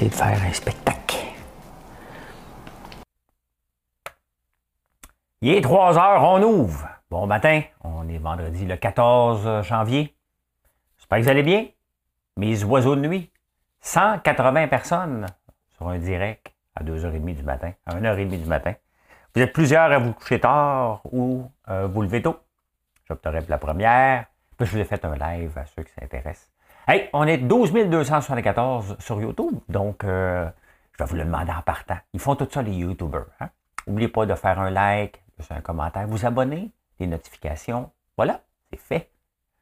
De faire un spectacle. Il est 3 heures, on ouvre. Bon matin, on est vendredi le 14 janvier. J'espère que vous allez bien. Mes oiseaux de nuit. 180 personnes sur un direct à 2h30 du matin, à 1h30 du matin. Vous êtes plusieurs à vous coucher tard ou euh, vous levez tôt. J'opterai pour la première. Puis je vous ai fait un live à ceux qui s'intéressent. Hey, on est 12 274 sur YouTube, donc euh, je vais vous le demander en partant. Ils font tout ça, les YouTubers. Hein? Pas de faire un like, un commentaire, vous abonner, les notifications. Voilà, c'est fait.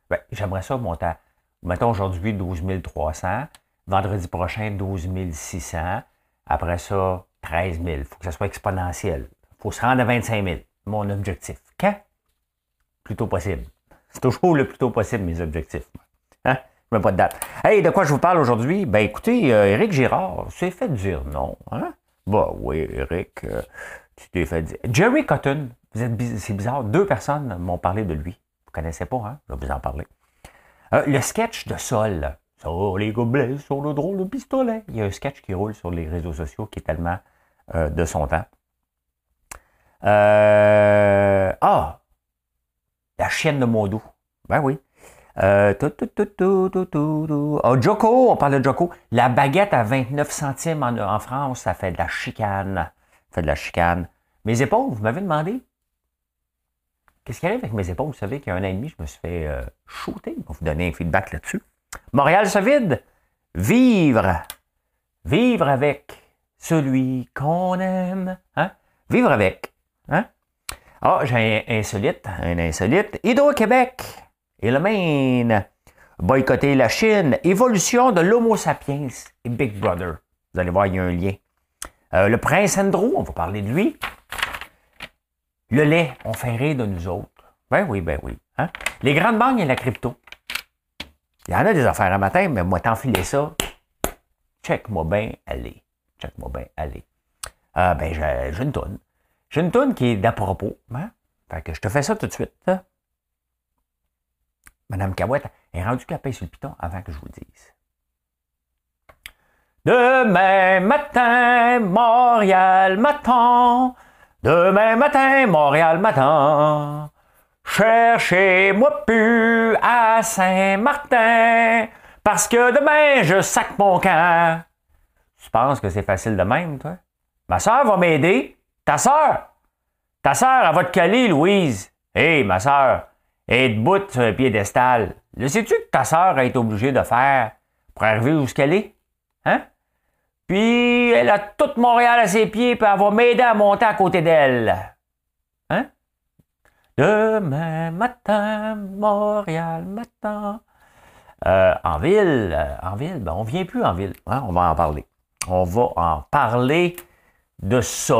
Ben, J'aimerais ça monter à, mettons aujourd'hui 12 300, vendredi prochain 12 600, après ça 13 000. Il faut que ça soit exponentiel. Il faut se rendre à 25 000, mon objectif. Quand? Plus tôt possible. C'est toujours le plus tôt possible, mes objectifs. Hein? Je mets pas de date. Hey, de quoi je vous parle aujourd'hui? Ben écoutez, euh, Éric Girard s'est fait dire non. Hein? Bah oui, Éric, euh, tu t'es fait dire. Jerry Cotton, c'est bizarre, deux personnes m'ont parlé de lui. Vous ne connaissez pas, hein? Je vais vous en parler. Euh, le sketch de Sol. Sur les gobelets, sur le drôle de pistolet. Il y a un sketch qui roule sur les réseaux sociaux qui est tellement de son temps. ah! La chienne de Mondou. Ben oui. Euh, oh, Joko, on parle de Joko. La baguette à 29 centimes en, France, ça fait de la chicane. Ça fait de la chicane. Mes épaules, vous m'avez demandé. Qu'est-ce qui arrive avec mes épaules? Vous savez qu'il y a un an et demi, je me suis fait euh, shooter. On va vous donner un feedback là-dessus. Montréal se vide. Vivre. Vivre avec celui qu'on aime. Hein? Vivre avec. Hein? Ah, j'ai un insolite. Un insolite. Hydro-Québec Maine. Boycotter la Chine, évolution de l'Homo sapiens et Big Brother. Vous allez voir, il y a un lien. Euh, le prince Andrew, on va parler de lui. Le lait, on fait rire de nous autres. Ben oui, ben oui. Hein? Les grandes banques et la crypto. Il y en a des affaires à matin, mais moi, t'enfiler ça. Check-moi bien, allez. Check-moi bien, allez. Euh, ben, j'ai une toune. J'ai une toune qui est d'à propos. Hein? Fait que je te fais ça tout de suite. Hein? Madame Cahouette est rendue capée sur le piton avant que je vous dise. Demain matin, Montréal matin. Demain matin, Montréal matin. Cherchez-moi plus à Saint-Martin, parce que demain, je sac mon camp. Tu penses que c'est facile de même, toi? Ma soeur va m'aider. Ta soeur? Ta soeur, elle va te Louise. Hé, ma soeur, et debout sur un piédestal. Le sais-tu que ta sœur a été obligée de faire pour arriver où qu'elle est? Hein? Puis elle a toute Montréal à ses pieds, puis elle va m'aider à monter à côté d'elle. Hein? Demain matin, Montréal matin. Euh, en ville, euh, en ville, ben on vient plus en ville. Hein? On va en parler. On va en parler de ça.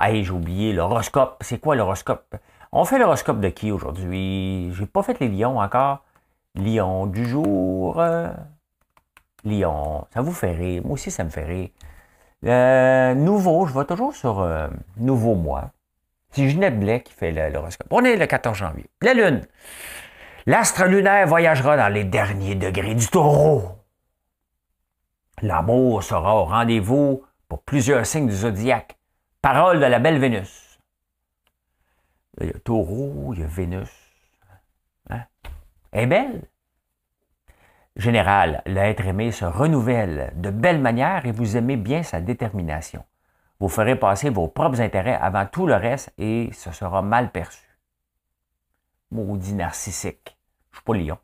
Hey, j'ai oublié l'horoscope. C'est quoi l'horoscope? On fait l'horoscope de qui aujourd'hui? J'ai pas fait les lions encore. Lion du jour. Euh, lion. Ça vous fait rire. Moi aussi, ça me fait rire. Euh, nouveau, je vais toujours sur euh, Nouveau Mois. C'est Ginette Blais qui fait l'horoscope. On est le 14 janvier. La Lune. L'astre lunaire voyagera dans les derniers degrés du taureau. L'amour sera au rendez-vous pour plusieurs signes du zodiaque. Parole de la belle Vénus. Il y a Taureau, il y a Vénus. Hein? Elle est belle. Général, l'être aimé se renouvelle de belle manière et vous aimez bien sa détermination. Vous ferez passer vos propres intérêts avant tout le reste et ce sera mal perçu. Maudit narcissique. Je suis pas lion.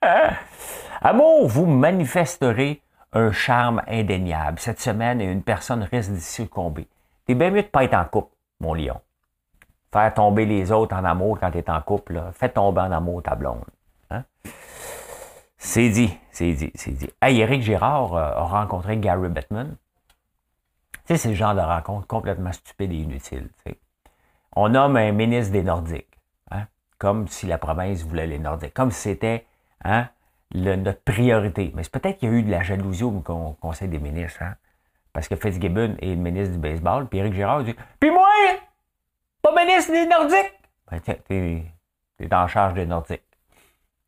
Amour, vous manifesterez un charme indéniable. Cette semaine, une personne risque d'y succomber. T'es bien mieux de pas être en couple, mon lion faire tomber les autres en amour quand tu es en couple. Fais tomber en amour ta blonde. Hein? C'est dit, c'est dit, c'est dit. Hey, Eric Girard euh, a rencontré Gary Bettman. Tu sais, c'est le genre de rencontre complètement stupide et inutile. On nomme un ministre des Nordiques, hein, comme si la province voulait les Nordiques, comme si c'était hein, notre priorité. Mais c'est peut-être qu'il y a eu de la jalousie au Conseil des ministres, hein, parce que Fitzgibbon est le ministre du baseball, puis Eric Girard dit Puis moi, pas ministre des Nordiques? Ben, tiens, t'es es en charge des Nordiques.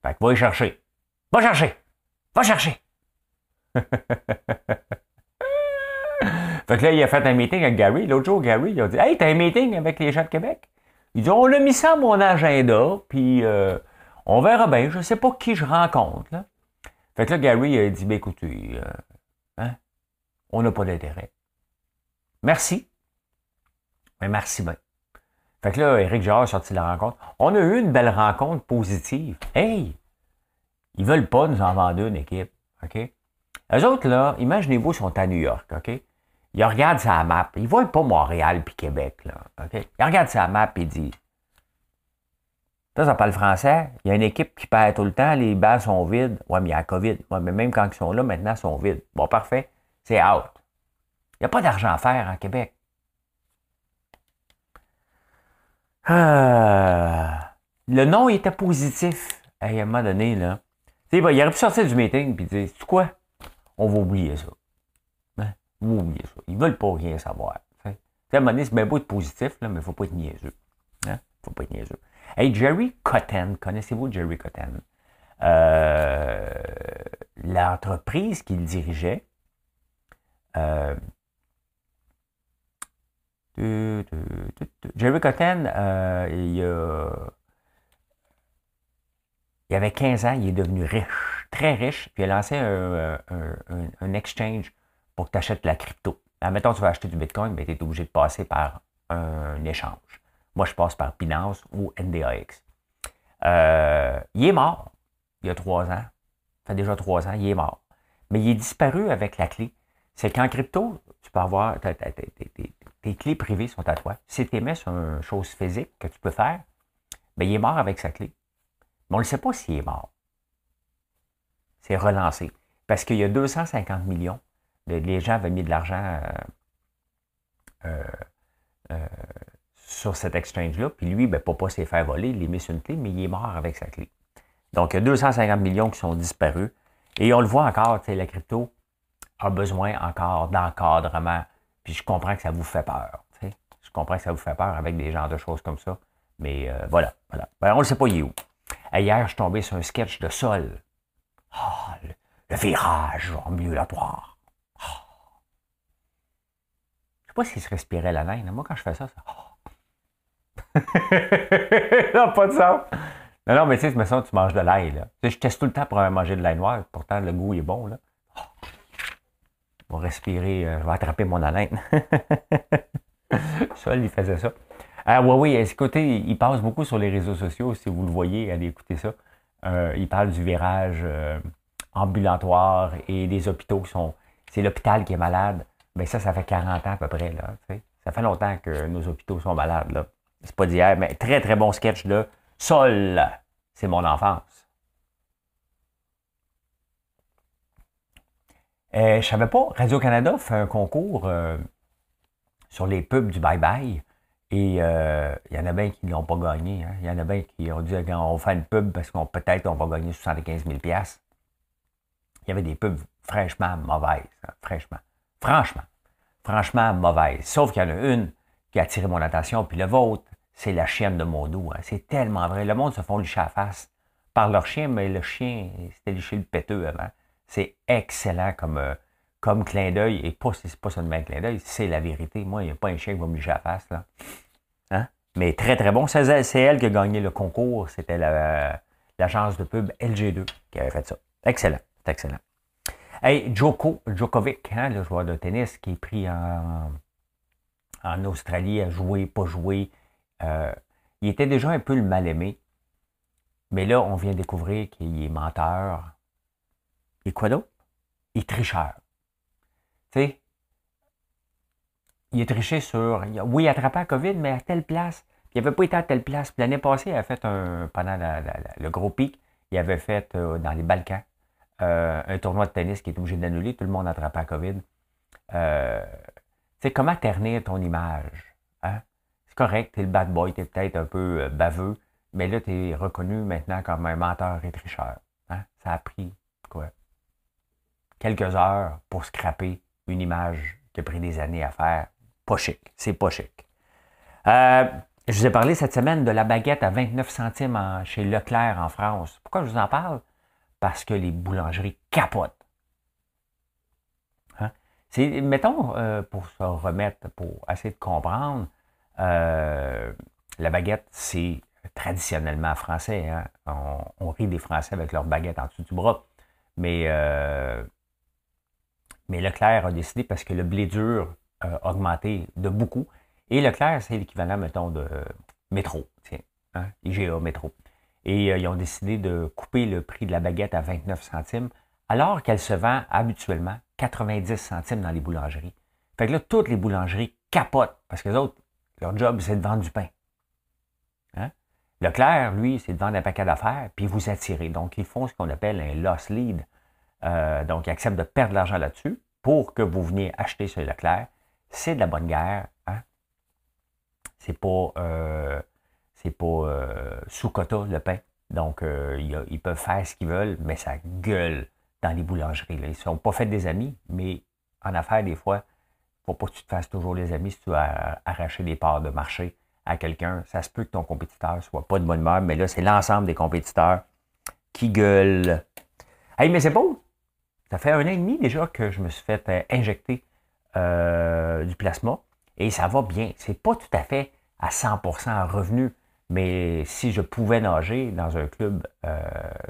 Fait que va y chercher. Va chercher! Va chercher! fait que là, il a fait un meeting avec Gary. L'autre jour, Gary, il a dit Hey, t'as un meeting avec les gens de Québec? Il dit On a mis ça à mon agenda, puis euh, on verra bien. Je sais pas qui je rencontre. Fait que là, Gary a dit ben, écoutez, euh, hein, on n'a pas d'intérêt. Merci. Mais merci bien. Fait que là, Eric Girard a sorti de la rencontre. On a eu une belle rencontre positive. Hey! Ils veulent pas nous en vendre une équipe. OK? Eux autres, là, imaginez-vous, sont à New York. OK? Ils regardent sa map. Ils voient pas Montréal puis Québec. Là, OK? Ils regardent sa map et disent Ça, ça parle français. Il y a une équipe qui perd tout le temps. Les bases sont vides. Ouais, mais il y a la COVID. Ouais, mais même quand ils sont là, maintenant, ils sont vides. Bon, parfait. C'est out. Il n'y a pas d'argent à faire en Québec. Ah. Le nom était positif à un moment donné. Là il aurait pu sortir du meeting et dire C'est quoi? On va oublier ça. Hein? On va oublier ça. Ils veulent pas rien savoir. À un moment donné, c'est bien beau être positif, là, mais il ne faut pas être niaiseux. Il hein? ne faut pas être niaiseux. Hey, Jerry Cotton, connaissez-vous Jerry Cotton? Euh, l'entreprise qu'il dirigeait, euh, Jerry Cotton, euh, il a il avait 15 ans, il est devenu riche, très riche, puis il a lancé un, exchange pour que tu achètes la crypto. Admettons, tu vas acheter du Bitcoin, mais tu es obligé de passer par un échange. Moi, je passe par Binance ou NDAX. Euh, il est mort il y a trois ans. Ça fait déjà trois ans, il est mort. Mais il est disparu avec la clé. C'est qu'en crypto, tu peux avoir tes, clés privées sont à toi. Si tu mets sur une chose physique que tu peux faire, bien, il est mort avec sa clé. Mais on ne sait pas s'il est mort. C'est relancé. Parce qu'il y a 250 millions. Les gens avaient mis de l'argent euh, euh, sur cet exchange-là. Puis lui, ben, pour pas s'est faire voler, il est mis sur une clé, mais il est mort avec sa clé. Donc, il y a 250 millions qui sont disparus. Et on le voit encore, la crypto a besoin encore d'encadrement. Puis je comprends que ça vous fait peur. Je comprends que ça vous fait peur avec des genres de choses comme ça. Mais voilà, voilà. Ben, on ne sait pas, il est où. Hier, je suis tombé sur un sketch de sol. Ah, le, virage ambulatoire. Oh. Je sais pas s'il se respirait la laine. Moi, quand je fais ça, ça. Oh. non, pas de sens. Non, non, mais tu sais, me sens tu manges de l'ail. Je teste tout le temps pour manger de l'ail noir. Pourtant, le goût est bon. Là. Je vais respirer. Euh, je vais attraper mon haleine. Sol, il faisait ça. Ah oui, oui, écoutez, il passe beaucoup sur les réseaux sociaux, si vous le voyez, allez écouter ça. Euh, il parle du virage ambulatoire et des hôpitaux sont. C'est l'hôpital qui est malade. Bien, ça, ça fait 40 ans à peu près. Là, ça fait longtemps que nos hôpitaux sont malades. C'est pas d'hier, mais très, très bon sketch là. Sol, c'est mon enfance. Euh, je savais pas, Radio-Canada fait un concours euh, sur les pubs du bye-bye. Et euh, il y en a bien qui n'ont pas gagné. Hein. Il y en a bien qui ont dit on fait une pub parce qu'on peut-être on va gagner 75 000 Il y avait des pubs fraîchement mauvaises. Hein, fraîchement. Franchement. Franchement mauvaises. Sauf qu'il y en a une qui a attiré mon attention, puis le vôtre, c'est la chienne de Mondo. Hein. C'est tellement vrai. Le monde se font licher à face par leur chien, mais le chien, c'était liché le péteux avant. C'est excellent comme, euh, comme clin d'œil, et pas, c'est pas seulement un clin d'œil, c'est la vérité. Moi, il n'y a pas un chien qui va me licher la face. Hein? Mais très, très bon. C'est elle qui a gagné le concours. C'était l'agence de pub LG2 qui avait fait ça. Excellent. C'est excellent. Hey, Joko, Djokovic, hein, le joueur de tennis qui est pris en, en Australie à jouer, pas jouer. Euh, il était déjà un peu le mal-aimé. Mais là, on vient découvrir qu'il est menteur. Et quoi d'autre? Il est tricheur. Tu sais, il a triché sur. Oui, il a attrapé la COVID, mais à telle place. il n'avait pas été à telle place. l'année passée, il a fait un. Pendant le gros pic, il avait fait euh, dans les Balkans. euh, un tournoi de tennis qui est obligé d'annuler, tout le monde attrape la COVID. Euh, sais, comment ternir ton image? Hein? C'est correct, tu es le bad boy, tu es peut-être un peu baveux, mais là, tu es reconnu maintenant comme un menteur et tricheur. Hein? Ça a pris quoi? Quelques heures pour scraper une image qui a pris des années à faire. Pas chic. C'est pas chic. Euh, je vous ai parlé cette semaine de la baguette à 29 centimes chez Leclerc en France. Pourquoi je vous en parle? Parce que les boulangeries capotent. Hein? C'est, mettons, euh, pour se remettre, pour essayer de comprendre, euh, la baguette, c'est traditionnellement français. Hein? On, rit des Français avec leur baguette en dessous du bras. Mais, mais Leclerc a décidé parce que le blé dur a augmenté de beaucoup. Et Leclerc, c'est l'équivalent, mettons, de métro. Tiens, hein? IGA métro. Et ils ont décidé de couper le prix de la baguette à 29 centimes, alors qu'elle se vend habituellement 90 centimes dans les boulangeries. Fait que là, toutes les boulangeries capotent parce que les autres, leur job, c'est de vendre du pain. Hein? Leclerc, lui, c'est de vendre un paquet d'affaires puis vous attirer. Donc, ils font ce qu'on appelle un loss lead. Euh, donc, ils acceptent de perdre de l'argent là-dessus pour que vous veniez acheter ce Leclerc. C'est de la bonne guerre. Hein? C'est pas, euh, c'est pas euh, sous quota le pain. Donc, ils peuvent faire ce qu'ils veulent, mais ça gueule dans les boulangeries. Ils ne sont pas faits des amis, mais en affaires, des fois, faut pas que tu te fasses toujours des amis si tu as arraché des parts de marché à quelqu'un. Ça se peut que ton compétiteur soit pas de bonne humeur, mais là, c'est l'ensemble des compétiteurs qui gueulent. Hey, mais c'est beau! Ça fait un an et demi déjà que je me suis fait euh, injecter euh, du plasma et ça va bien. C'est pas tout à fait à 100% en revenu, mais si je pouvais nager dans un club, euh,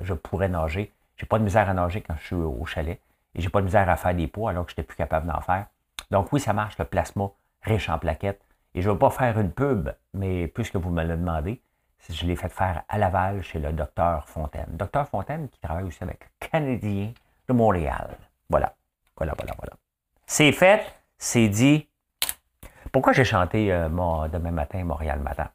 je pourrais nager j'ai pas de misère à nager quand je suis au chalet. Et j'ai pas de misère à faire des poids alors que je n'étais plus capable d'en faire. Donc oui, ça marche, le plasma riche en plaquettes. Et je ne vais pas faire une pub, mais puisque vous me le demandé, je l'ai fait faire à Laval chez le docteur Fontaine. Docteur Fontaine qui travaille aussi avec Canadien Montréal. Voilà. Voilà, voilà, voilà. C'est fait, c'est dit. Pourquoi j'ai chanté euh, demain matin, Montréal matin?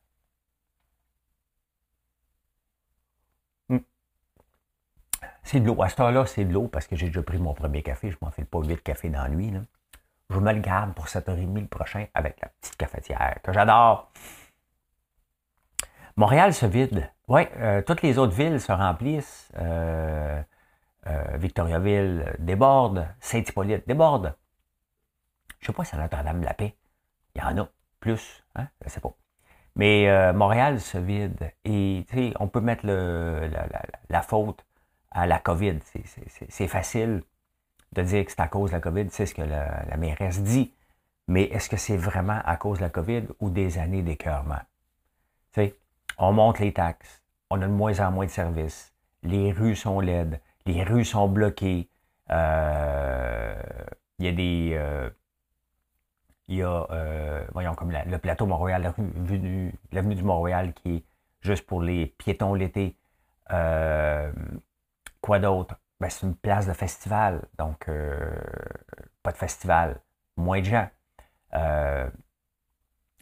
C'est de l'eau. À ce temps-là, c'est de l'eau parce que j'ai déjà pris mon premier café. Je m'en fais pas huit cafés dans la. Je me le garde pour 7h30 le prochain avec la petite cafetière que j'adore. Montréal se vide. Oui, euh, toutes les autres villes se remplissent. Euh, euh, Victoriaville déborde. Saint-Hippolyte déborde. Je ne sais pas si c'est Notre-Dame-la-Paix. Il y en a plus. Hein? Je ne sais pas. Mais Montréal se vide. Et on peut mettre la faute à la COVID. C'est facile de dire que c'est à cause de la COVID, c'est ce que la, mairesse dit. Mais est-ce que c'est vraiment à cause de la COVID ou des années d'écœurement? On monte les taxes, on a de moins en moins de services, les rues sont laides, les rues sont bloquées, euh, il y a des... Euh, il y a, euh, voyons, comme le plateau Montréal, l'avenue du Montréal qui est juste pour les piétons l'été. Quoi d'autre? Ben, c'est une place de festival, donc euh, pas de festival, moins de gens. Euh,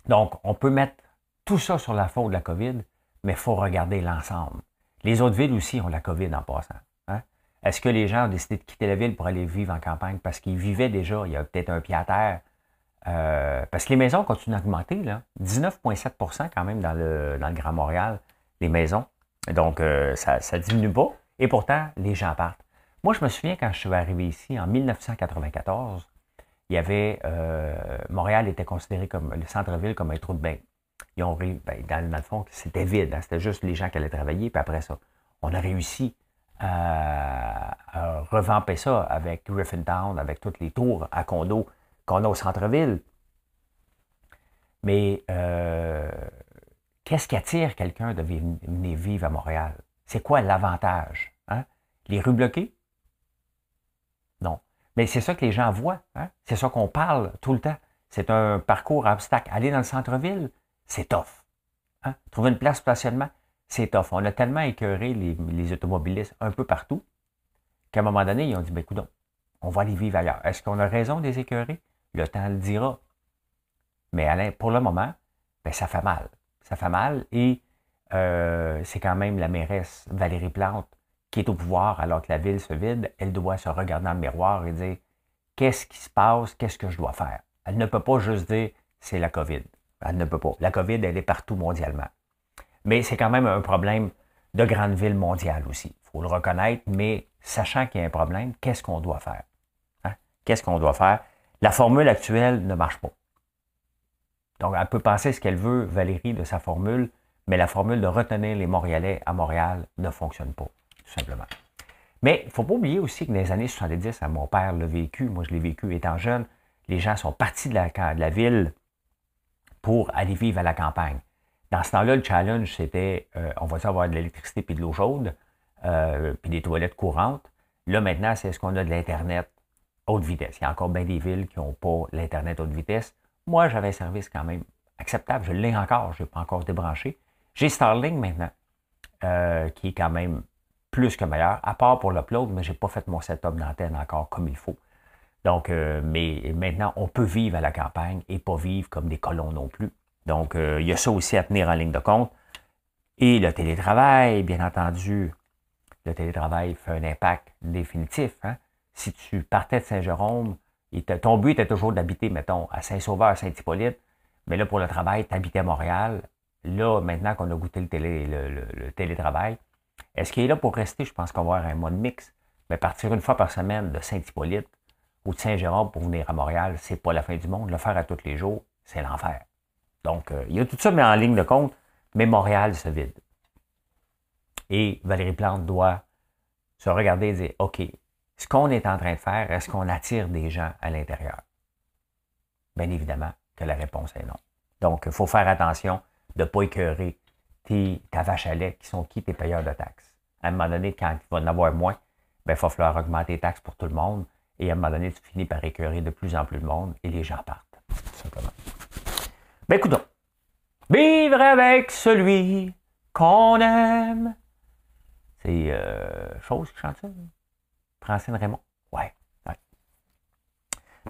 donc, on peut mettre tout ça sur la faute de la COVID, mais il faut regarder l'ensemble. Les autres villes aussi ont la COVID en passant. Est-ce que les gens ont décidé de quitter la ville pour aller vivre en campagne? Parce qu'ils vivaient déjà, il y a peut-être un pied à terre? Euh, parce que les maisons continuent d'augmenter, 19,7% quand même dans le, dans le Grand Montréal, les maisons. Donc, ça ne diminue pas. Et pourtant, les gens partent. Moi, je me souviens quand je suis arrivé ici en 1994, il y avait euh, Montréal était considéré comme le centre-ville comme un trou de bain. Ils ont ben, dans, le fond, c'était vide. Hein. c'était juste les gens qui allaient travailler. Puis après ça, on a réussi à, revamper ça avec Griffintown, avec toutes les tours à condos qu'on a au centre-ville. Mais euh, qu'est-ce qui attire quelqu'un de venir vivre à Montréal? C'est quoi l'avantage? Hein? Les rues bloquées? Non. Mais c'est ça que les gens voient. Hein? C'est ça qu'on parle tout le temps. C'est un parcours obstacle. Aller dans le centre-ville, c'est tough. Hein? Trouver une place de stationnement, c'est tough. On a tellement écœuré les, automobilistes un peu partout qu'à un moment donné, ils ont dit, ben écoute, on va aller vivre ailleurs. Est-ce qu'on a raison de les écœurer? Le temps le dira. Mais pour le moment, ben, ça fait mal. Ça fait mal et euh, c'est quand même la mairesse Valérie Plante qui est au pouvoir alors que la ville se vide, elle doit se regarder dans le miroir et dire qu'est-ce qui se passe, qu'est-ce que je dois faire? Elle ne peut pas juste dire c'est la COVID. Elle ne peut pas. La COVID, elle est partout mondialement. Mais c'est quand même un problème de grande ville mondiale aussi. Il faut le reconnaître, mais sachant qu'il y a un problème, qu'est-ce qu'on doit faire? Hein? Qu'est-ce qu'on doit faire? La formule actuelle ne marche pas. Donc, elle peut penser ce qu'elle veut, Valérie, de sa formule, mais la formule de retenir les Montréalais à Montréal ne fonctionne pas, tout simplement. Mais il ne faut pas oublier aussi que dans les années 70, hein, mon père l'a vécu, moi je l'ai vécu étant jeune, les gens sont partis de la, de la ville pour aller vivre à la campagne. Dans ce temps-là, le challenge, c'était, euh, on va avoir de l'électricité puis de l'eau chaude, euh, puis des toilettes courantes. Là, maintenant, c'est est-ce qu'on a de l'Internet haute vitesse? Il y a encore bien des villes qui n'ont pas l'Internet haute vitesse. Moi, j'avais un service quand même acceptable. Je l'ai encore, je n'ai pas encore débranché. J'ai Starlink maintenant, euh, qui est quand même plus que meilleur, à part pour l'upload, mais je n'ai pas fait mon setup d'antenne encore comme il faut. Donc, mais maintenant, on peut vivre à la campagne et pas vivre comme des colons non plus. Donc, euh, il y a ça aussi à tenir en ligne de compte. Et le télétravail, bien entendu, le télétravail fait un impact définitif. Hein. Si tu partais de Saint-Jérôme, ton but était toujours d'habiter, mettons, à Saint-Sauveur, à Saint-Hippolyte, mais là, pour le travail, tu habitais à Montréal. Là, maintenant qu'on a goûté le, télé, le, télétravail, est-ce qu'il est là pour rester? Je pense qu'on va avoir un mode mix. Mais partir une fois par semaine de Saint-Hippolyte ou de Saint-Jérôme pour venir à Montréal, c'est pas la fin du monde. Le faire à tous les jours, c'est l'enfer. Donc, euh, il y a tout ça mis en ligne de compte, mais Montréal se vide. Et Valérie Plante doit se regarder et dire, OK, ce qu'on est en train de faire, est-ce qu'on attire des gens à l'intérieur? Bien évidemment que la réponse est non. Donc, il faut faire attention de ne pas écœurer tes, ta vache à lait qui sont qui tes payeurs de taxes. À un moment donné, quand il va en avoir moins, ben, il va falloir augmenter les taxes pour tout le monde. Et à un moment donné, tu finis par écœurer de plus en plus de monde et les gens partent. Tout simplement. Ben, écoutons. Vivre avec celui qu'on aime. C'est euh, chose qui chante ça. Francine Raymond? Ouais.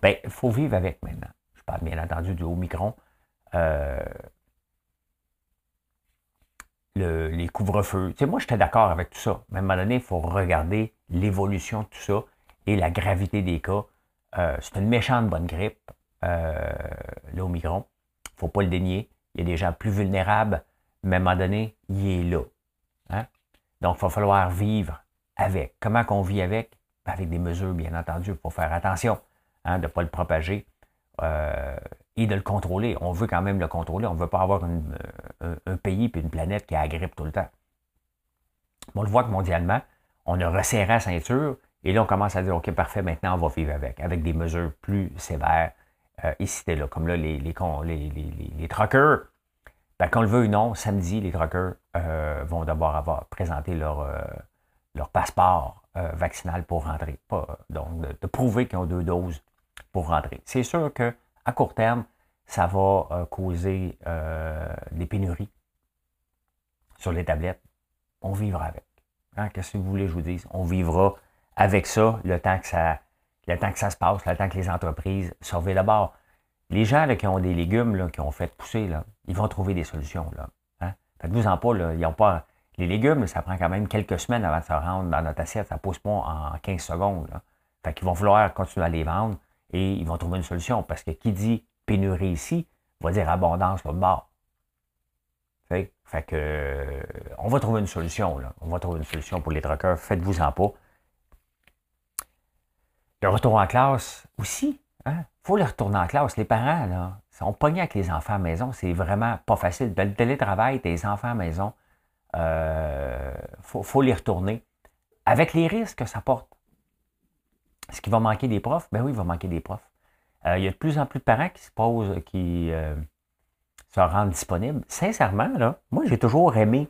Ben, il faut vivre avec maintenant. Je parle bien entendu du Omicron. Euh, le, les couvre-feux. Tu sais, moi, j'étais d'accord avec tout ça. Mais à un moment donné, il faut regarder l'évolution de tout ça et la gravité des cas. Euh, c'est une méchante bonne grippe, euh, l'Omicron. Ne faut pas le dénier. Il y a des gens plus vulnérables, mais à un moment donné, il est là. Hein? Donc, il va falloir vivre avec. Comment qu'on vit avec? avec des mesures, bien entendu, pour faire attention hein, de ne pas le propager euh, et de le contrôler. On veut quand même le contrôler. On ne veut pas avoir euh, un, pays et une planète qui agrippe tout le temps. On le voit que mondialement, on a resserré la ceinture et là, on commence à dire, OK, parfait, maintenant, on va vivre avec, avec des mesures plus sévères ici et là. Comme là, les, les, les, truckers, ben, qu'on le veut ou non, samedi, les truckers vont d'abord avoir présenté leur, leur passeport euh, vaccinal pour rentrer. Pas, donc, de, prouver qu'ils ont deux doses pour rentrer. C'est sûr qu'à court terme, ça va euh, causer euh, des pénuries sur les tablettes. On vivra avec. Hein, qu'est-ce que vous voulez que je vous dise? On vivra avec ça le temps que ça, le temps que ça se passe, le temps que les entreprises surveillent d'abord. Les gens qui ont des légumes qui ont fait pousser, là, ils vont trouver des solutions. Là. Hein? Faites-vous en pas, ils n'ont pas les légumes, ça prend quand même quelques semaines avant de se rendre dans notre assiette. Ça ne pousse pas en 15 secondes. Là. Fait qu'ils vont vouloir continuer à les vendre et ils vont trouver une solution. Parce que qui dit pénurie ici, va dire abondance là bas. Fait, fait que on va trouver une solution. On va trouver une solution pour les truckers. Faites-vous en pas. Le retour en classe aussi. Il hein? faut le retourner en classe. Les parents, là, sont pognés avec les enfants à la maison. C'est vraiment pas facile. Le télétravail, tes enfants à la maison, il euh, faut, les retourner. Avec les risques que ça porte. Est-ce qu'il va manquer des profs? Ben oui, il va manquer des profs. Euh, il y a de plus en plus de parents qui se posent, qui euh, se rendent disponibles. Sincèrement, là, moi, j'ai toujours aimé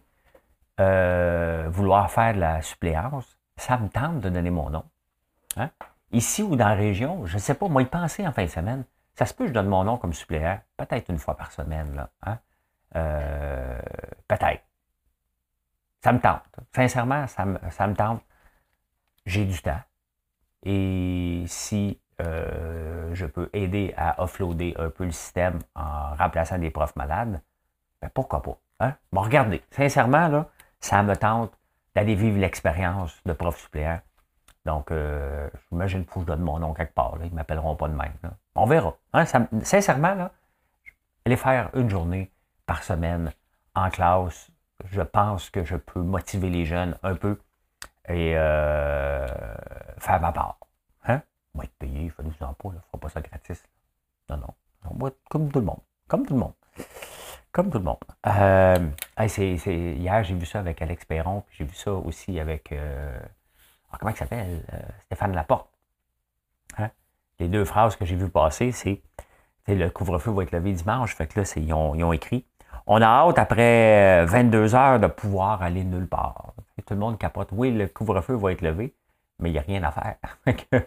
vouloir faire de la suppléance. Ça me tente de donner mon nom. Hein? Ici ou dans la région, je ne sais pas, moi, y penser en fin de semaine. Ça se peut que je donne mon nom comme suppléant, peut-être une fois par semaine. Là, hein? peut-être. Ça me tente. Sincèrement, ça me, ça me tente. J'ai du temps. Et si euh, je peux aider à offloader un peu le système en remplaçant des profs malades, ben pourquoi pas? Hein? Bon, regardez, sincèrement, là, ça me tente d'aller vivre l'expérience de prof suppléant. Donc, euh, j'imagine que je donne mon nom quelque part. Ils ne m'appelleront pas de même. On verra. Hein, sincèrement, là, aller faire une journée par semaine en classe, je pense que je peux motiver les jeunes un peu et euh, faire ma part. Hein? On va être payé, il nous en pas, ne fera pas ça gratis. Non, non. On comme tout le monde. Comme tout le monde. Comme tout le monde. Euh, hier, j'ai vu ça avec Alex Perron, puis j'ai vu ça aussi avec. Euh, comment il s'appelle Stéphane Laporte? Hein? Les deux phrases que j'ai vues passer, c'est le couvre-feu va être levé dimanche. Fait que là, ils ont, écrit on a hâte, après 22 heures, de pouvoir aller nulle part. tout le monde capote. Oui, le couvre-feu va être levé, mais il n'y a rien à faire.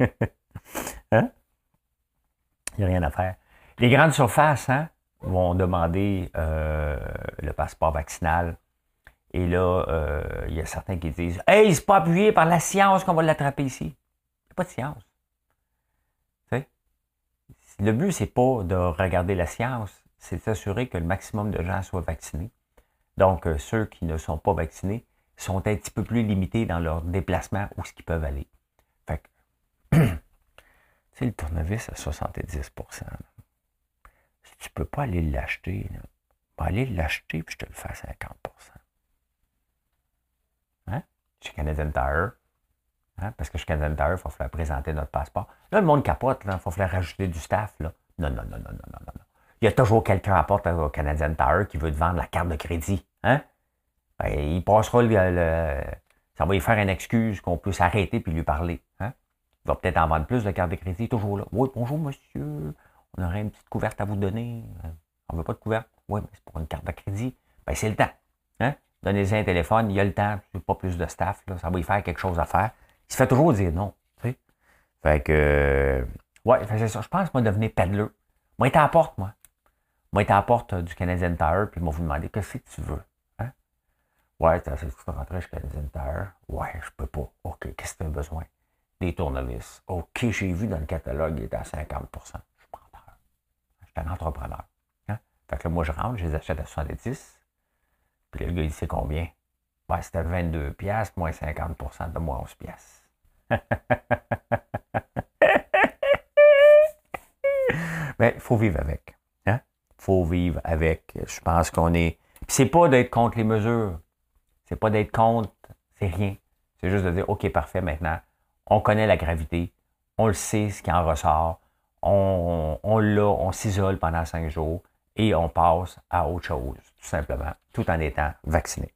hein? Il n'y a rien à faire. Les grandes surfaces hein, vont demander euh, le passeport vaccinal. Et là, euh, il y a certains qui disent Hey, c'est pas appuyé par la science qu'on va l'attraper ici. Il n'y a pas de science. Le but, c'est pas de regarder la science, c'est s'assurer que le maximum de gens soient vaccinés. Donc, euh, ceux qui ne sont pas vaccinés sont un petit peu plus limités dans leur déplacement où ce qu'ils peuvent aller. Fait que, le tournevis à 70 Si tu ne peux pas aller l'acheter, va aller l'acheter puis je te le fais à 50 Hein? Chez Canadian Tire. Hein? Parce que chez Canadian Tire, il faut falloir présenter notre passeport. Là, le monde capote, il faut falloir rajouter du staff. Là. Non, non, non, non, non, non, non il y a toujours quelqu'un à porte au Canadian Tire qui veut te vendre la carte de crédit. Hein? Ben, il passera le, Ça va lui faire une excuse qu'on peut s'arrêter puis lui parler. Hein? Il va peut-être en vendre plus de cartes de crédit, toujours là. Oui, bonjour monsieur. On aurait une petite couverte à vous donner. On ne veut pas de couverte. Oui, mais c'est pour une carte de crédit. Ben, c'est le temps. Hein? Donnez-y un téléphone, il y a le temps, pas plus de staff, là, ça va y faire quelque chose à faire. Il se fait toujours dire non. Fait que, ouais, c'est ça. Je pense, moi, devenir peddler. Moi, il t'apporte, moi. Moi, été à porte du Canadian Tire, puis ils m'ont vous demandé qu'est-ce que tu veux. Hein? Ouais, tu peux rentrer chez Canadian Tire? Ouais, je peux pas. OK, qu'est-ce que tu as besoin? Des tournevis. OK, j'ai vu dans le catalogue, il était à 50% Je suis. Je suis un entrepreneur. Hein? Fait que là, moi, je rentre, je les achète à 70. Puis le gars, il sait combien? Ouais, c'était 22 piastres, moins 50% de moins 11 piastres. Mais il faut vivre avec faut vivre avec. Je pense qu'on est. c'est pas d'être contre les mesures. C'est pas d'être contre, c'est rien. C'est juste de dire, OK, parfait, maintenant, on connaît la gravité, on le sait ce qui en ressort, on, on l'a, on s'isole pendant cinq jours et on passe à autre chose, tout simplement, tout en étant vacciné.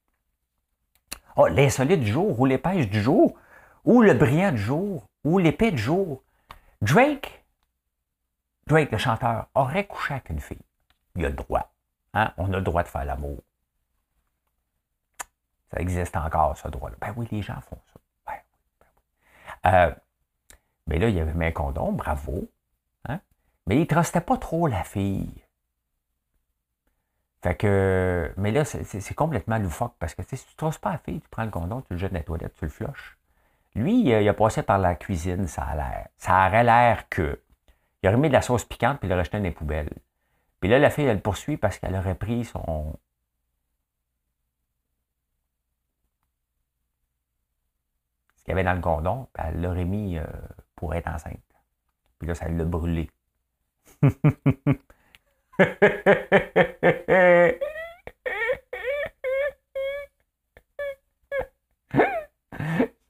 Oh, l'insolite du jour, ou l'épaisse du jour, ou le brillant du jour, ou l'épée du jour. Drake, Drake, le chanteur, aurait couché avec une fille il a le droit. Hein? On a le droit de faire l'amour. Ça existe encore, ce droit-là. Ben oui, les gens font ça. Ben, ben euh, mais là, il avait mis un condom, bravo. Hein? Mais il ne trustait pas trop la fille. Fait que, mais là, c'est complètement loufoque parce que si tu ne trosses pas la fille, tu prends le condom, tu le jettes dans les toilettes, tu le flushes. Lui, il a, passé par la cuisine, ça a l'air. Ça aurait l'air que. Il aurait mis de la sauce piquante puis il l'a rejeté dans les poubelles. Puis là, la fille, elle poursuit parce qu'elle aurait pris son. Ce qu'il y avait dans le condom, puis elle l'aurait mis euh, pour être enceinte. Puis là, ça l'a brûlé.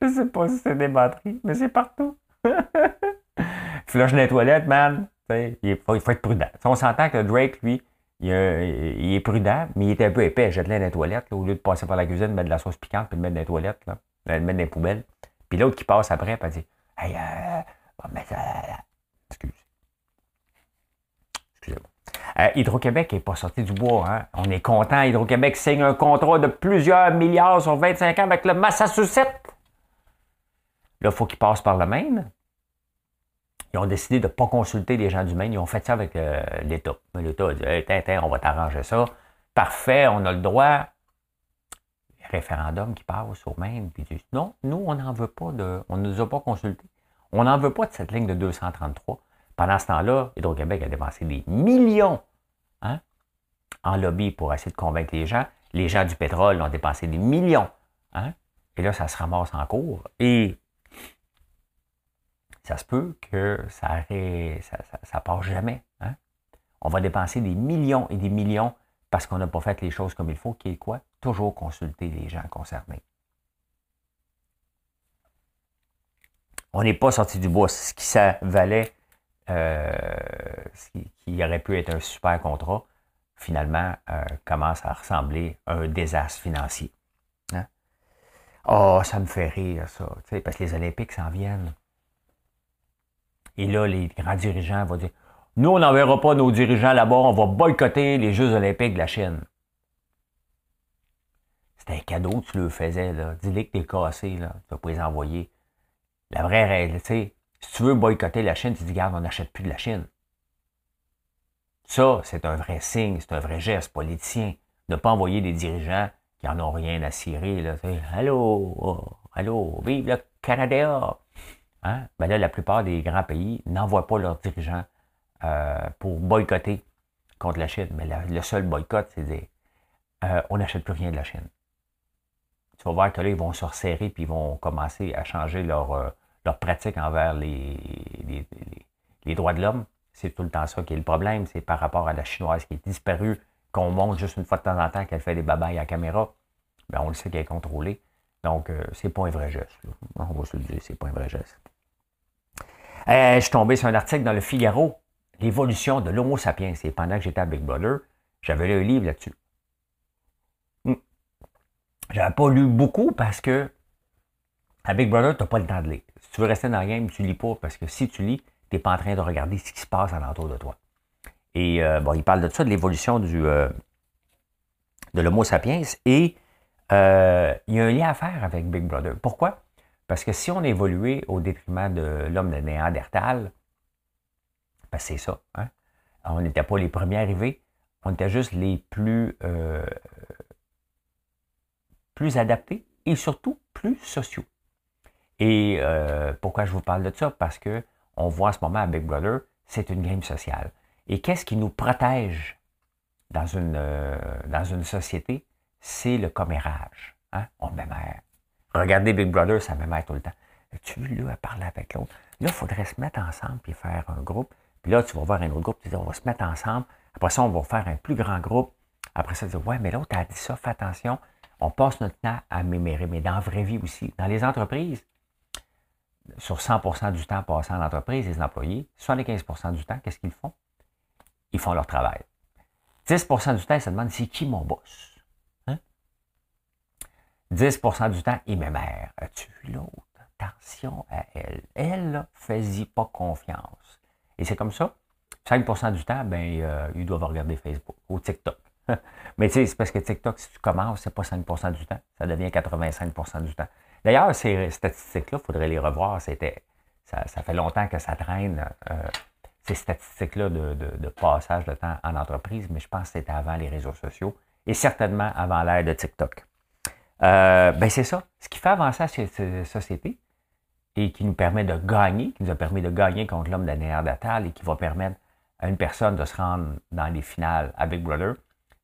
Je sais pas si c'est des batteries, mais c'est partout. Flush les toilettes, man. Il faut, être prudent. on s'entend que Drake, lui, il, est prudent, mais il est un peu épais. Jette-le dans les toilettes, au lieu de passer par la cuisine, mettre de la sauce piquante, puis le mettre dans les toilettes, là, mettre dans les poubelles. Puis l'autre qui passe après, puis dit Hey, euh, excuse. Euh, Hydro-Québec n'est pas sorti du bois. Hein? On est content. Hydro-Québec signe un contrat de plusieurs milliards sur 25 ans avec le Massachusetts. Là, il faut qu'il passe par le Maine. Ils ont décidé de ne pas consulter les gens du Maine. Ils ont fait ça avec euh, l'État. L'État a dit hey, on va t'arranger ça. Parfait, on a le droit. Référendum qui passe au Maine, puis ils non, nous, on n'en veut pas de. On ne nous a pas consultés. On n'en veut pas de cette ligne de 233. Pendant ce temps-là, Hydro-Québec a dépensé des millions hein, en lobby pour essayer de convaincre les gens. Les gens du pétrole ont dépensé des millions hein, Et là, ça se ramasse en cours. Et ça se peut que ça ne ça, passe jamais. Hein. On va dépenser des millions et des millions parce qu'on n'a pas fait les choses comme il faut, qui est quoi? Toujours consulter les gens concernés. On n'est pas sorti du bois. Ce qui ça valait, ce qui, aurait pu être un super contrat, finalement, euh, commence à ressembler à un désastre financier. Hein? Oh, ça me fait rire, ça. Parce que les Olympiques s'en viennent. Et là, les grands dirigeants vont dire Nous, on n'enverra pas nos dirigeants là-bas, on va boycotter les Jeux Olympiques de la Chine. C'était un cadeau que tu le faisais, là. Dis-les que t'es cassé, là. Tu vas pas les envoyer. La vraie règle, tu sais, si tu veux boycotter la Chine, tu dis, regarde, on n'achète plus de la Chine. Ça, c'est un vrai signe, c'est un vrai geste politicien. Ne pas envoyer des dirigeants qui en ont rien à cirer. Là. Allô, oh, allô, vive le Canada! Hein? Ben là, la plupart des grands pays n'envoient pas leurs dirigeants euh, pour boycotter contre la Chine. Mais le seul boycott, c'est dire euh, on n'achète plus rien de la Chine. Tu vas voir que là, ils vont se resserrer puis ils vont commencer à changer leur, euh, leur pratique envers les, les, droits de l'homme. C'est tout le temps ça qui est le problème. C'est par rapport à la chinoise qui est disparue, qu'on montre juste une fois de temps en temps qu'elle fait des babayes à caméra. Ben, on le sait qu'elle est contrôlée. Donc, c'est pas un vrai geste. On va se le dire, c'est pas un vrai geste. Euh, je suis tombé sur un article dans le Figaro, l'évolution de l'Homo sapiens. Et pendant que j'étais à Big Brother, j'avais lu un livre là-dessus. Hmm. J'avais pas lu beaucoup parce que à Big Brother, tu n'as pas le temps de lire. Tu veux rester dans le game, tu lis pas parce que si tu lis, tu n'es pas en train de regarder ce qui se passe alentour de toi. Et euh, bon, il parle de ça, de l'évolution du euh, de l'Homo sapiens. Et il y a un lien à faire avec Big Brother. Pourquoi? Parce que si on évoluait au détriment de l'homme de Néandertal, ben c'est ça. Hein. On n'était pas les premiers arrivés, on était juste les euh, plus adaptés et surtout plus sociaux. Et euh, pourquoi je vous parle de ça? Parce que on voit en ce moment à Big Brother, c'est une game sociale. Et qu'est-ce qui nous protège dans une, euh, dans une société? C'est le commérage. Hein? On mère. Regardez Big Brother, ça met tout le temps. Tu veux, là, parler avec l'autre? Là, il faudrait se mettre ensemble et faire un groupe. Puis là, tu vas voir un autre groupe, tu dis, on va se mettre ensemble. Après ça, on va faire un plus grand groupe. Après ça, tu dis, ouais, mais l'autre a dit ça, fais attention. On passe notre temps à mémérer, mais dans la vraie vie aussi. Dans les entreprises, sur 100% du temps passé en entreprise, les employés, 75% du temps, qu'est-ce qu'ils font? Ils font leur travail. 10% du temps, ils se demandent, c'est qui mon boss? 10% du temps, il m'émère. As-tu vu l'autre? Attention à elle. Elle, fais-y pas confiance. Et c'est comme ça. 5% du temps, ben, euh, ils doivent regarder Facebook ou TikTok. Mais tu sais, c'est parce que TikTok, si tu commences, c'est pas 5% du temps. Ça devient 85% du temps. D'ailleurs, ces statistiques-là, il faudrait les revoir. C'était, ça, fait longtemps que ça traîne, euh, ces statistiques-là de, passage de temps en entreprise, mais je pense que c'était avant les réseaux sociaux et certainement avant l'ère de TikTok. Euh, ben c'est ça. Ce qui fait avancer cette société et qui nous permet de gagner, qui nous a permis de gagner contre l'homme de Néandertal et qui va permettre à une personne de se rendre dans les finales à Big Brother,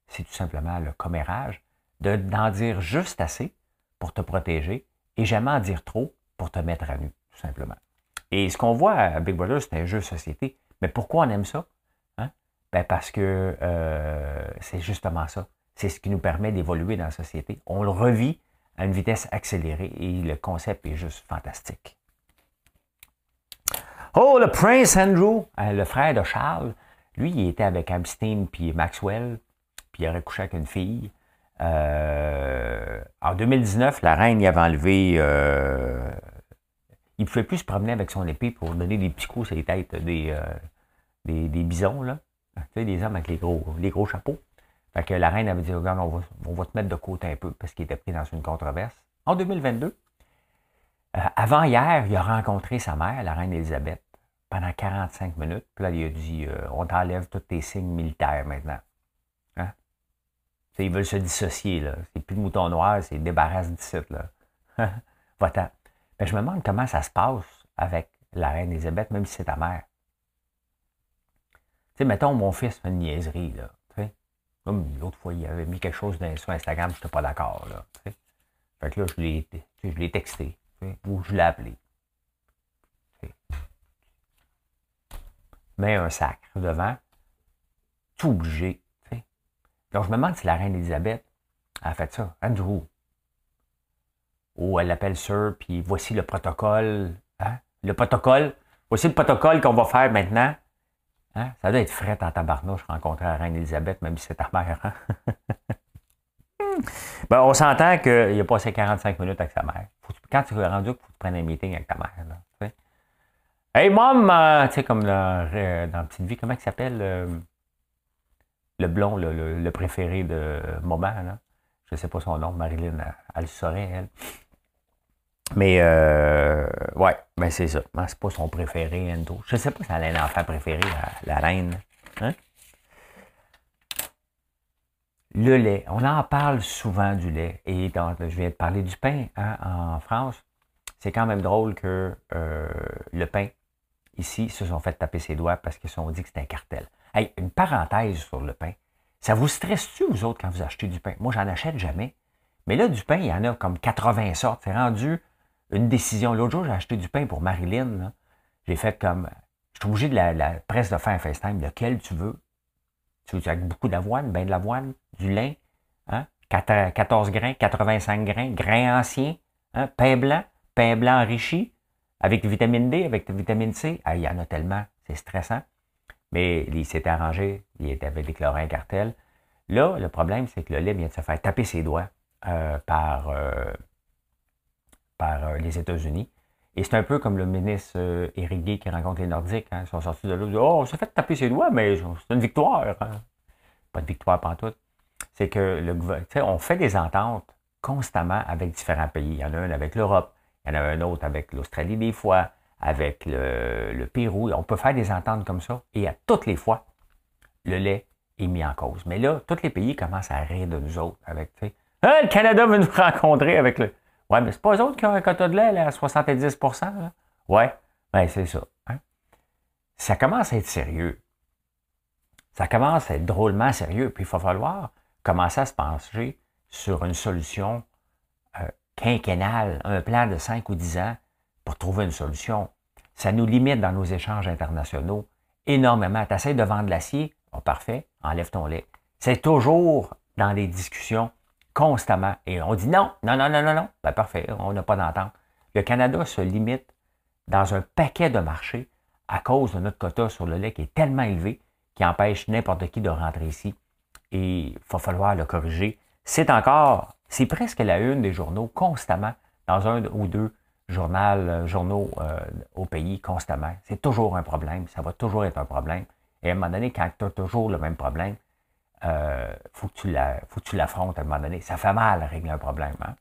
c'est tout simplement le commérage, d'en dire juste assez pour te protéger et jamais en dire trop pour te mettre à nu, tout simplement. Et ce qu'on voit à Big Brother, c'est un jeu de société. Mais pourquoi on aime ça? Hein? Ben parce que euh, c'est justement ça. C'est ce qui nous permet d'évoluer dans la société. On le revit à une vitesse accélérée et le concept est juste fantastique. Oh, le Prince Andrew, hein, le frère de Charles, lui, il était avec Epstein puis Maxwell, puis il aurait couché avec une fille. Euh, en 2019, la reine y avait enlevé. Euh, il ne pouvait plus se promener avec son épée pour donner des petits coups sur les têtes des, euh, des, bisons, là. Tu sais, des hommes avec les gros, les gros chapeaux. Fait que la reine avait dit, regarde, on va, on va te mettre de côté un peu parce qu'il était pris dans une controverse. En 2022, euh, avant hier, il a rencontré sa mère, la reine Elisabeth, pendant 45 minutes. Puis là, il a dit, on t'enlève tous tes signes militaires maintenant. Ils veulent se dissocier, là. C'est plus le mouton noir, c'est débarrasse d'ici, là. Va-t'en. Ben, je me demande comment ça se passe avec la reine Elisabeth, même si c'est ta mère. Tu sais, mettons, mon fils fait une niaiserie, là. Comme l'autre fois, il avait mis quelque chose sur Instagram, je n'étais pas d'accord. Là, Fait que là, je l'ai, je l'ai texté, ou je l'ai appelé. Mets un sac devant, tout obligé. Donc, je me demande si la reine Elisabeth a fait ça. Andrew. Ou elle l'appelle Sir, puis voici le protocole. Hein? Le protocole. Voici le protocole qu'on va faire maintenant. Hein? Ça doit être frais en tabarnouche rencontrer la reine Elisabeth, même si c'est ta mère. Hein? ben, on s'entend qu'il a passé 45 minutes avec sa mère. quand tu es rendu, il faut que tu prennes un meeting avec ta mère. Hey, mom! Euh, tu sais, comme dans, dans Petite Vie, comment il s'appelle? Euh, le blond, le, préféré de Moment. Je ne sais pas son nom, Marilyn, elle, le saurait, elle. Mais, euh, ouais, ben c'est ça. C'est pas son préféré, Endo. Je ne sais pas si elle a un enfant préféré, la, reine. Hein? Le lait. On en parle souvent du lait. Et je viens de parler du pain hein, en France. C'est quand même drôle que euh, le pain, ici, se sont fait taper ses doigts parce qu'ils se sont dit que c'était un cartel. Hey, une parenthèse sur le pain. Ça vous stresse-tu, vous autres, quand vous achetez du pain? Moi, j'en achète jamais. Mais là, du pain, il y en a comme 80 sortes. C'est rendu une décision. L'autre jour, j'ai acheté du pain pour Marilyn. J'ai fait comme. Je suis obligé de la, presse de faire un FaceTime. Lequel tu veux? Tu veux avec beaucoup d'avoine, ben de l'avoine, du lin, hein? 14 grains, 85 grains, grains anciens, hein? pain blanc, pain blanc enrichi, avec vitamine D, avec vitamine C. Il y en a tellement, c'est stressant. Mais il s'était arrangé, il avait déclaré un cartel. Là, le problème, c'est que le lait vient de se faire taper ses doigts euh, par, euh, par euh, les États-Unis. Et c'est un peu comme le ministre Éric Gay qui rencontre les Nordiques. Hein. Ils sont sortis de là, ils disent Oh, on s'est fait taper ses doigts, mais c'est une victoire. Hein. Pas de victoire pantoute. C'est que le on fait des ententes constamment avec différents pays. Il y en a un avec l'Europe, il y en a un autre avec l'Australie des fois, avec le, Pérou. On peut faire des ententes comme ça. Et à toutes les fois, le lait est mis en cause. Mais là, tous les pays commencent à rire de nous autres avec, ah, le Canada veut nous rencontrer avec le. Ouais, mais c'est pas eux autres qui ont un quota de lait à 70 là. Ouais, ben c'est ça. Hein. Ça commence à être sérieux. Ça commence à être drôlement sérieux. Puis il va falloir commencer à se pencher sur une solution euh, quinquennale, un plan de 5 ou 10 ans trouver une solution. Ça nous limite dans nos échanges internationaux énormément. Tu essaies de vendre l'acier, oh, parfait, enlève ton lait. C'est toujours dans les discussions constamment. Et on dit non, non, non, non, non, non. Ben, parfait, on n'a pas d'entente. Le Canada se limite dans un paquet de marchés à cause de notre quota sur le lait qui est tellement élevé qui empêche n'importe qui de rentrer ici. Et il va falloir le corriger. C'est encore, c'est presque la une des journaux constamment, dans un ou deux journal, euh, journaux euh, au pays constamment. C'est toujours un problème, ça va toujours être un problème. Et à un moment donné, quand tu as toujours le même problème, il euh, faut que tu l'affrontes à un moment donné. Ça fait mal à régler un problème. Hein?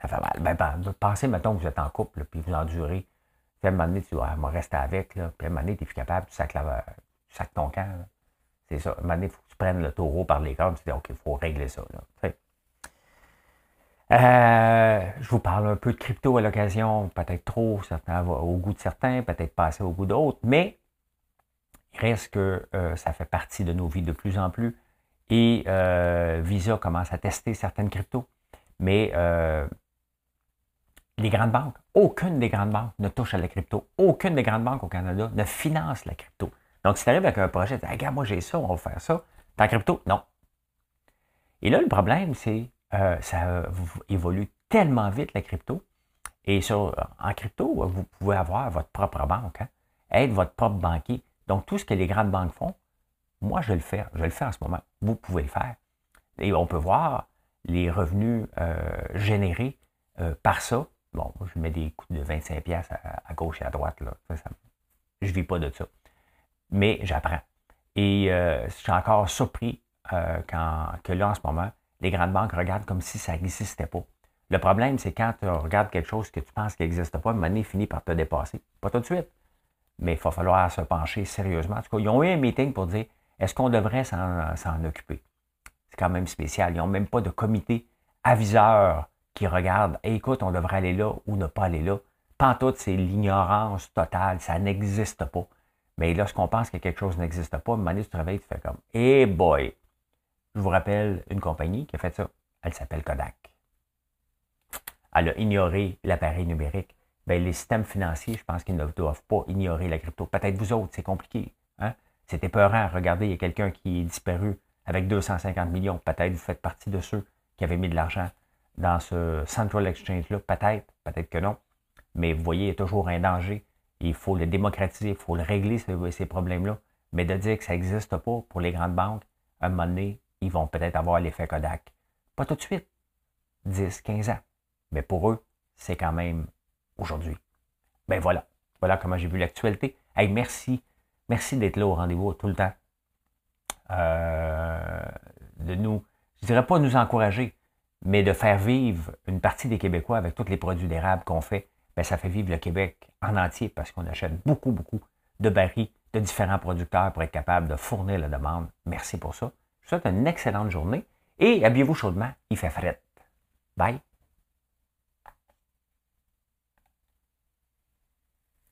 Ça fait mal. Ben, pensez, mettons que vous êtes en couple, puis vous endurez. À un moment donné, tu dois rester avec. Là, puis à un moment donné, tu es plus capable, tu sacs, ton camp. C'est ça. À un moment donné, il faut que tu prennes le taureau par les cornes. Tu dis, OK, il faut régler ça. Euh, je vous parle un peu de crypto à l'occasion, peut-être trop certains, au goût de certains, peut-être pas assez au goût d'autres, mais il reste que euh, ça fait partie de nos vies de plus en plus. Et euh, Visa commence à tester certaines cryptos. Mais les grandes banques, aucune des grandes banques ne touche à la crypto. Aucune des grandes banques au Canada ne finance la crypto. Donc, si tu arrives avec un projet, tu dis, regarde, moi j'ai ça, on va faire ça. T'as crypto? Non. Et là, le problème, c'est euh, ça évolue tellement vite, la crypto. Et sur, en crypto, vous pouvez avoir votre propre banque, hein. être votre propre banquier. Donc, tout ce que les grandes banques font, moi, je le fais. Je le fais en ce moment. Vous pouvez le faire. Et on peut voir les revenus euh, générés euh, par ça. Bon, je mets des coûts de 25 pièces à, gauche et à droite. Là. je ne vis pas de ça. Mais j'apprends. Et je suis encore surpris quand, que là, en ce moment, les grandes banques regardent comme si ça n'existait pas. Le problème, c'est quand tu regardes quelque chose que tu penses qu'il n'existe pas, il finit par te dépasser. Pas tout de suite. Mais il va falloir se pencher sérieusement. En tout cas, ils ont eu un meeting pour dire est-ce qu'on devrait s'en occuper? C'est quand même spécial. Ils n'ont même pas de comité aviseur qui regarde écoute, on devrait aller là ou ne pas aller là. Pantoute, c'est l'ignorance totale. Ça n'existe pas. Mais lorsqu'on pense que quelque chose n'existe pas, à un moment donné, tu te réveilles, tu fais comme Eh boy, je vous rappelle une compagnie qui a fait ça. Elle s'appelle Kodak. Elle a ignoré l'appareil numérique. Bien, les systèmes financiers, je pense qu'ils ne doivent pas ignorer la crypto. Peut-être vous autres, c'est compliqué. Hein? C'est épeurant. Regardez, il y a quelqu'un qui est disparu avec 250 millions. Peut-être vous faites partie de ceux qui avaient mis de l'argent dans ce Central Exchange-là. Peut-être, peut-être que non. Mais vous voyez, il y a toujours un danger. Il faut le démocratiser, il faut le régler, ces problèmes-là. Mais de dire que ça n'existe pas pour les grandes banques, à un moment donné, ils vont peut-être avoir l'effet Kodak. Pas tout de suite. 10, 15 ans. Mais pour eux, c'est quand même aujourd'hui. Ben voilà. Voilà comment j'ai vu l'actualité. Hey, merci. Merci d'être là au rendez-vous tout le temps. Euh, de nous, je dirais pas nous encourager, mais de faire vivre une partie des Québécois avec tous les produits d'érable qu'on fait. Ben, ça fait vivre le Québec en entier parce qu'on achète beaucoup, beaucoup de barils de différents producteurs pour être capable de fournir la demande. Merci pour ça. Je vous souhaite une excellente journée et habillez-vous chaudement, il fait fret. Bye.